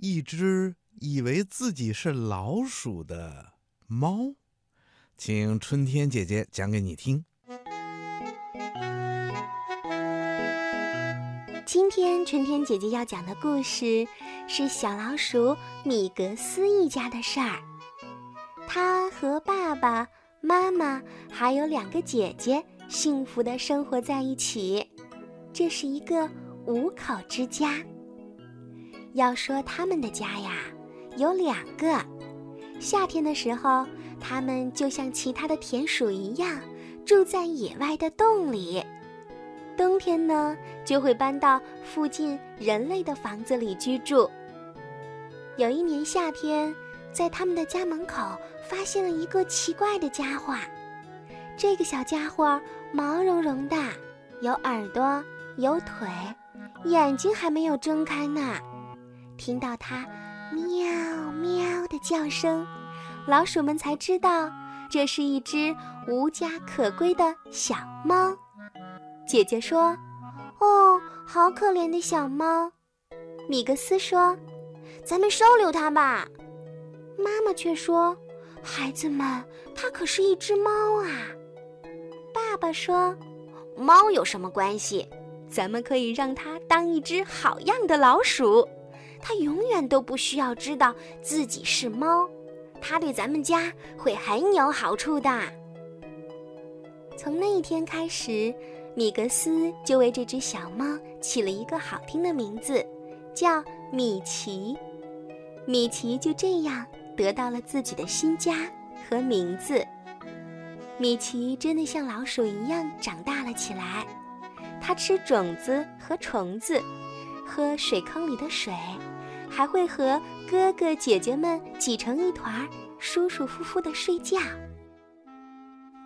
一只以为自己是老鼠的猫，请春天姐姐讲给你听。今天春天姐姐要讲的故事是小老鼠米格斯一家的事儿。他和爸爸妈妈还有两个姐姐幸福的生活在一起，这是一个五口之家。要说他们的家呀，有两个。夏天的时候，他们就像其他的田鼠一样，住在野外的洞里；冬天呢，就会搬到附近人类的房子里居住。有一年夏天，在他们的家门口发现了一个奇怪的家伙。这个小家伙毛茸茸的，有耳朵，有腿，眼睛还没有睁开呢。听到它喵喵的叫声，老鼠们才知道这是一只无家可归的小猫。姐姐说：“哦，好可怜的小猫。”米格斯说：“咱们收留它吧。”妈妈却说：“孩子们，它可是一只猫啊。”爸爸说：“猫有什么关系？咱们可以让它当一只好样的老鼠。”它永远都不需要知道自己是猫，它对咱们家会很有好处的。从那一天开始，米格斯就为这只小猫起了一个好听的名字，叫米奇。米奇就这样得到了自己的新家和名字。米奇真的像老鼠一样长大了起来，它吃种子和虫子。喝水坑里的水，还会和哥哥姐姐们挤成一团，舒舒服服的睡觉。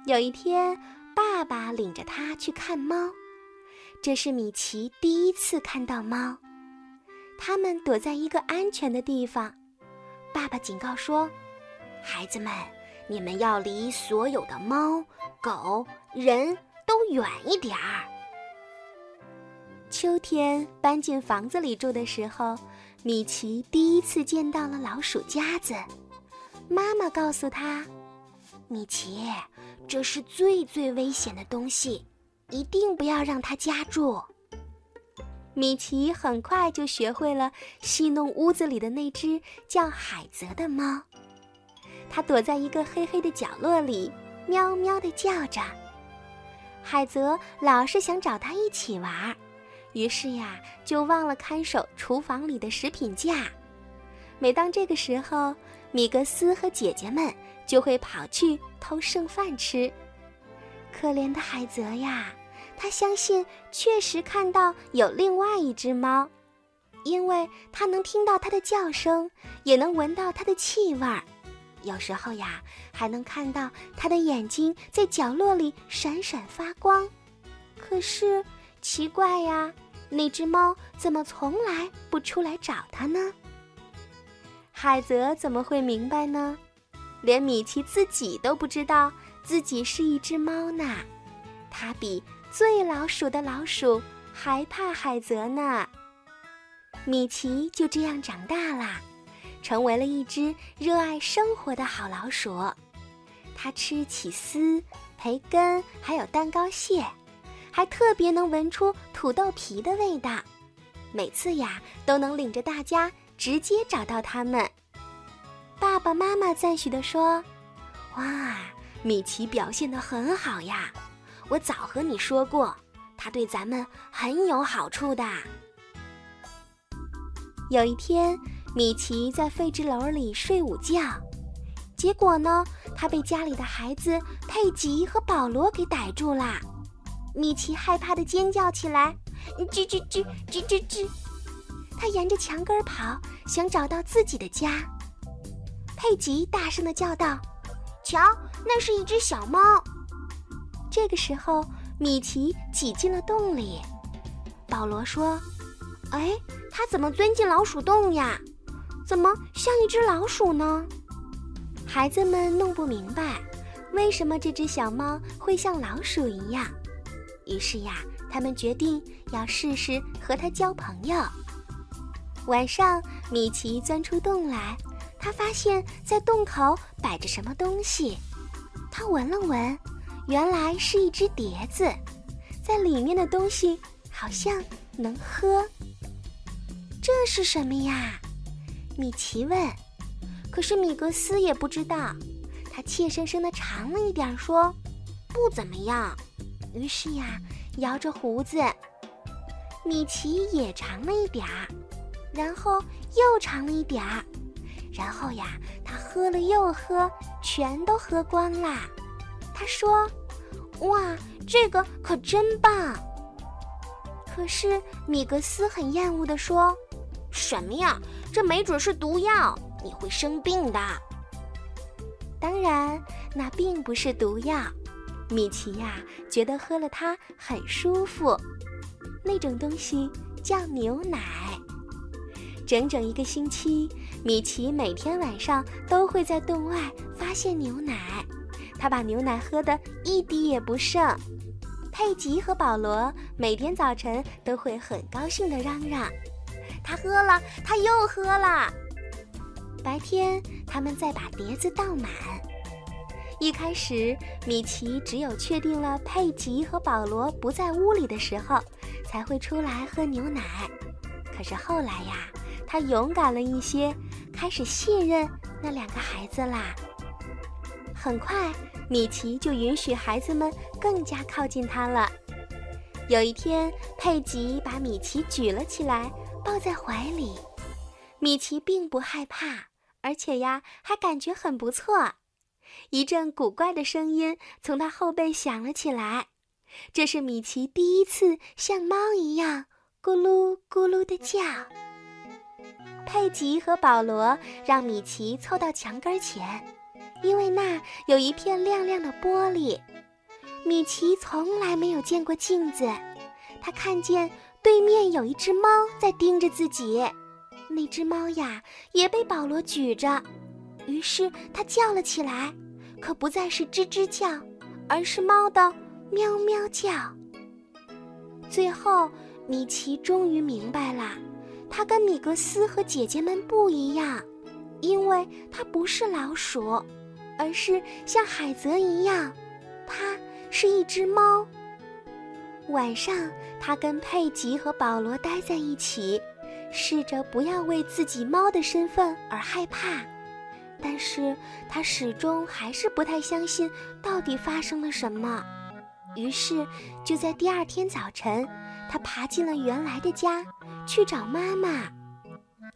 有一天，爸爸领着他去看猫，这是米奇第一次看到猫。他们躲在一个安全的地方。爸爸警告说：“孩子们，你们要离所有的猫、狗、人都远一点儿。”秋天搬进房子里住的时候，米奇第一次见到了老鼠夹子。妈妈告诉他：“米奇，这是最最危险的东西，一定不要让它夹住。”米奇很快就学会了戏弄屋子里的那只叫海泽的猫。它躲在一个黑黑的角落里，喵喵地叫着。海泽老是想找它一起玩儿。于是呀，就忘了看守厨房里的食品架。每当这个时候，米格斯和姐姐们就会跑去偷剩饭吃。可怜的海泽呀，他相信确实看到有另外一只猫，因为他能听到它的叫声，也能闻到它的气味儿。有时候呀，还能看到它的眼睛在角落里闪闪发光。可是。奇怪呀，那只猫怎么从来不出来找它呢？海泽怎么会明白呢？连米奇自己都不知道自己是一只猫呢。它比最老鼠的老鼠还怕海泽呢。米奇就这样长大了，成为了一只热爱生活的好老鼠。它吃起司、培根，还有蛋糕屑。还特别能闻出土豆皮的味道，每次呀都能领着大家直接找到它们。爸爸妈妈赞许地说：“哇，米奇表现得很好呀！我早和你说过，他对咱们很有好处的。”有一天，米奇在废纸篓里睡午觉，结果呢，他被家里的孩子佩吉和保罗给逮住了。米奇害怕的尖叫起来，吱吱吱吱吱吱，他沿着墙根跑，想找到自己的家。佩吉大声的叫道：“瞧，那是一只小猫。”这个时候，米奇挤进了洞里。保罗说：“哎，它怎么钻进老鼠洞呀？怎么像一只老鼠呢？”孩子们弄不明白，为什么这只小猫会像老鼠一样。于是呀，他们决定要试试和它交朋友。晚上，米奇钻出洞来，他发现，在洞口摆着什么东西。他闻了闻，原来是一只碟子，在里面的东西好像能喝。这是什么呀？米奇问。可是米格斯也不知道，他怯生生地尝了一点，说：“不怎么样。”于是呀，摇着胡子。米奇也尝了一点儿，然后又尝了一点儿，然后呀，他喝了又喝，全都喝光啦。他说：“哇，这个可真棒！”可是米格斯很厌恶地说：“什么呀？这没准是毒药。”你会生病的。当然，那并不是毒药。米奇呀，觉得喝了它很舒服。那种东西叫牛奶。整整一个星期，米奇每天晚上都会在洞外发现牛奶。他把牛奶喝得一滴也不剩。佩吉和保罗每天早晨都会很高兴地嚷嚷：“他喝了，他又喝了。”白天，他们再把碟子倒满。一开始，米奇只有确定了佩吉和保罗不在屋里的时候，才会出来喝牛奶。可是后来呀，他勇敢了一些，开始信任那两个孩子啦。很快，米奇就允许孩子们更加靠近他了。有一天，佩吉把米奇举了起来，抱在怀里。米奇并不害怕。而且呀，还感觉很不错。一阵古怪的声音从他后背响了起来，这是米奇第一次像猫一样咕噜咕噜的叫。佩吉和保罗让米奇凑到墙根前，因为那有一片亮亮的玻璃。米奇从来没有见过镜子，他看见对面有一只猫在盯着自己。那只猫呀，也被保罗举着，于是它叫了起来，可不再是吱吱叫，而是猫的喵喵叫。最后，米奇终于明白了，他跟米格斯和姐姐们不一样，因为他不是老鼠，而是像海泽一样，它是一只猫。晚上，他跟佩吉和保罗待在一起。试着不要为自己猫的身份而害怕，但是他始终还是不太相信到底发生了什么。于是，就在第二天早晨，他爬进了原来的家，去找妈妈。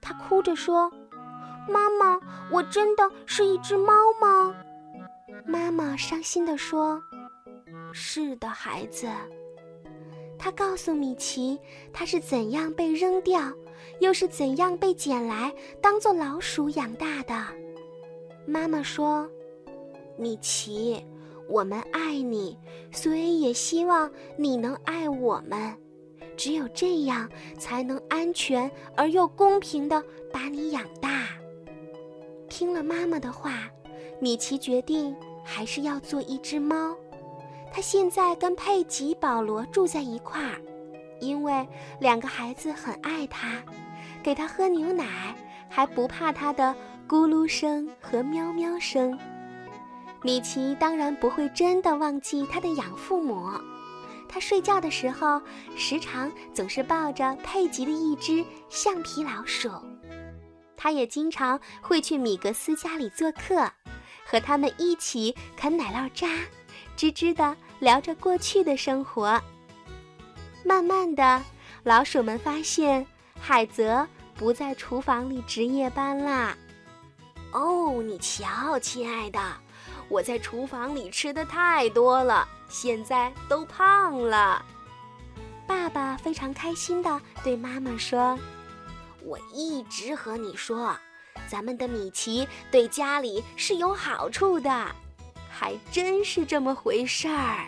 他哭着说：“妈妈，我真的是一只猫吗？”妈妈伤心地说：“是的，孩子。”他告诉米奇，他是怎样被扔掉。又是怎样被捡来当做老鼠养大的？妈妈说：“米奇，我们爱你，所以也希望你能爱我们。只有这样，才能安全而又公平地把你养大。”听了妈妈的话，米奇决定还是要做一只猫。他现在跟佩吉、保罗住在一块儿。因为两个孩子很爱他，给他喝牛奶还不怕他的咕噜声和喵喵声。米奇当然不会真的忘记他的养父母，他睡觉的时候时常总是抱着佩吉的一只橡皮老鼠。他也经常会去米格斯家里做客，和他们一起啃奶酪渣，吱吱的聊着过去的生活。慢慢的，老鼠们发现海泽不在厨房里值夜班啦。哦，你瞧，亲爱的，我在厨房里吃的太多了，现在都胖了。爸爸非常开心的对妈妈说：“我一直和你说，咱们的米奇对家里是有好处的，还真是这么回事儿。”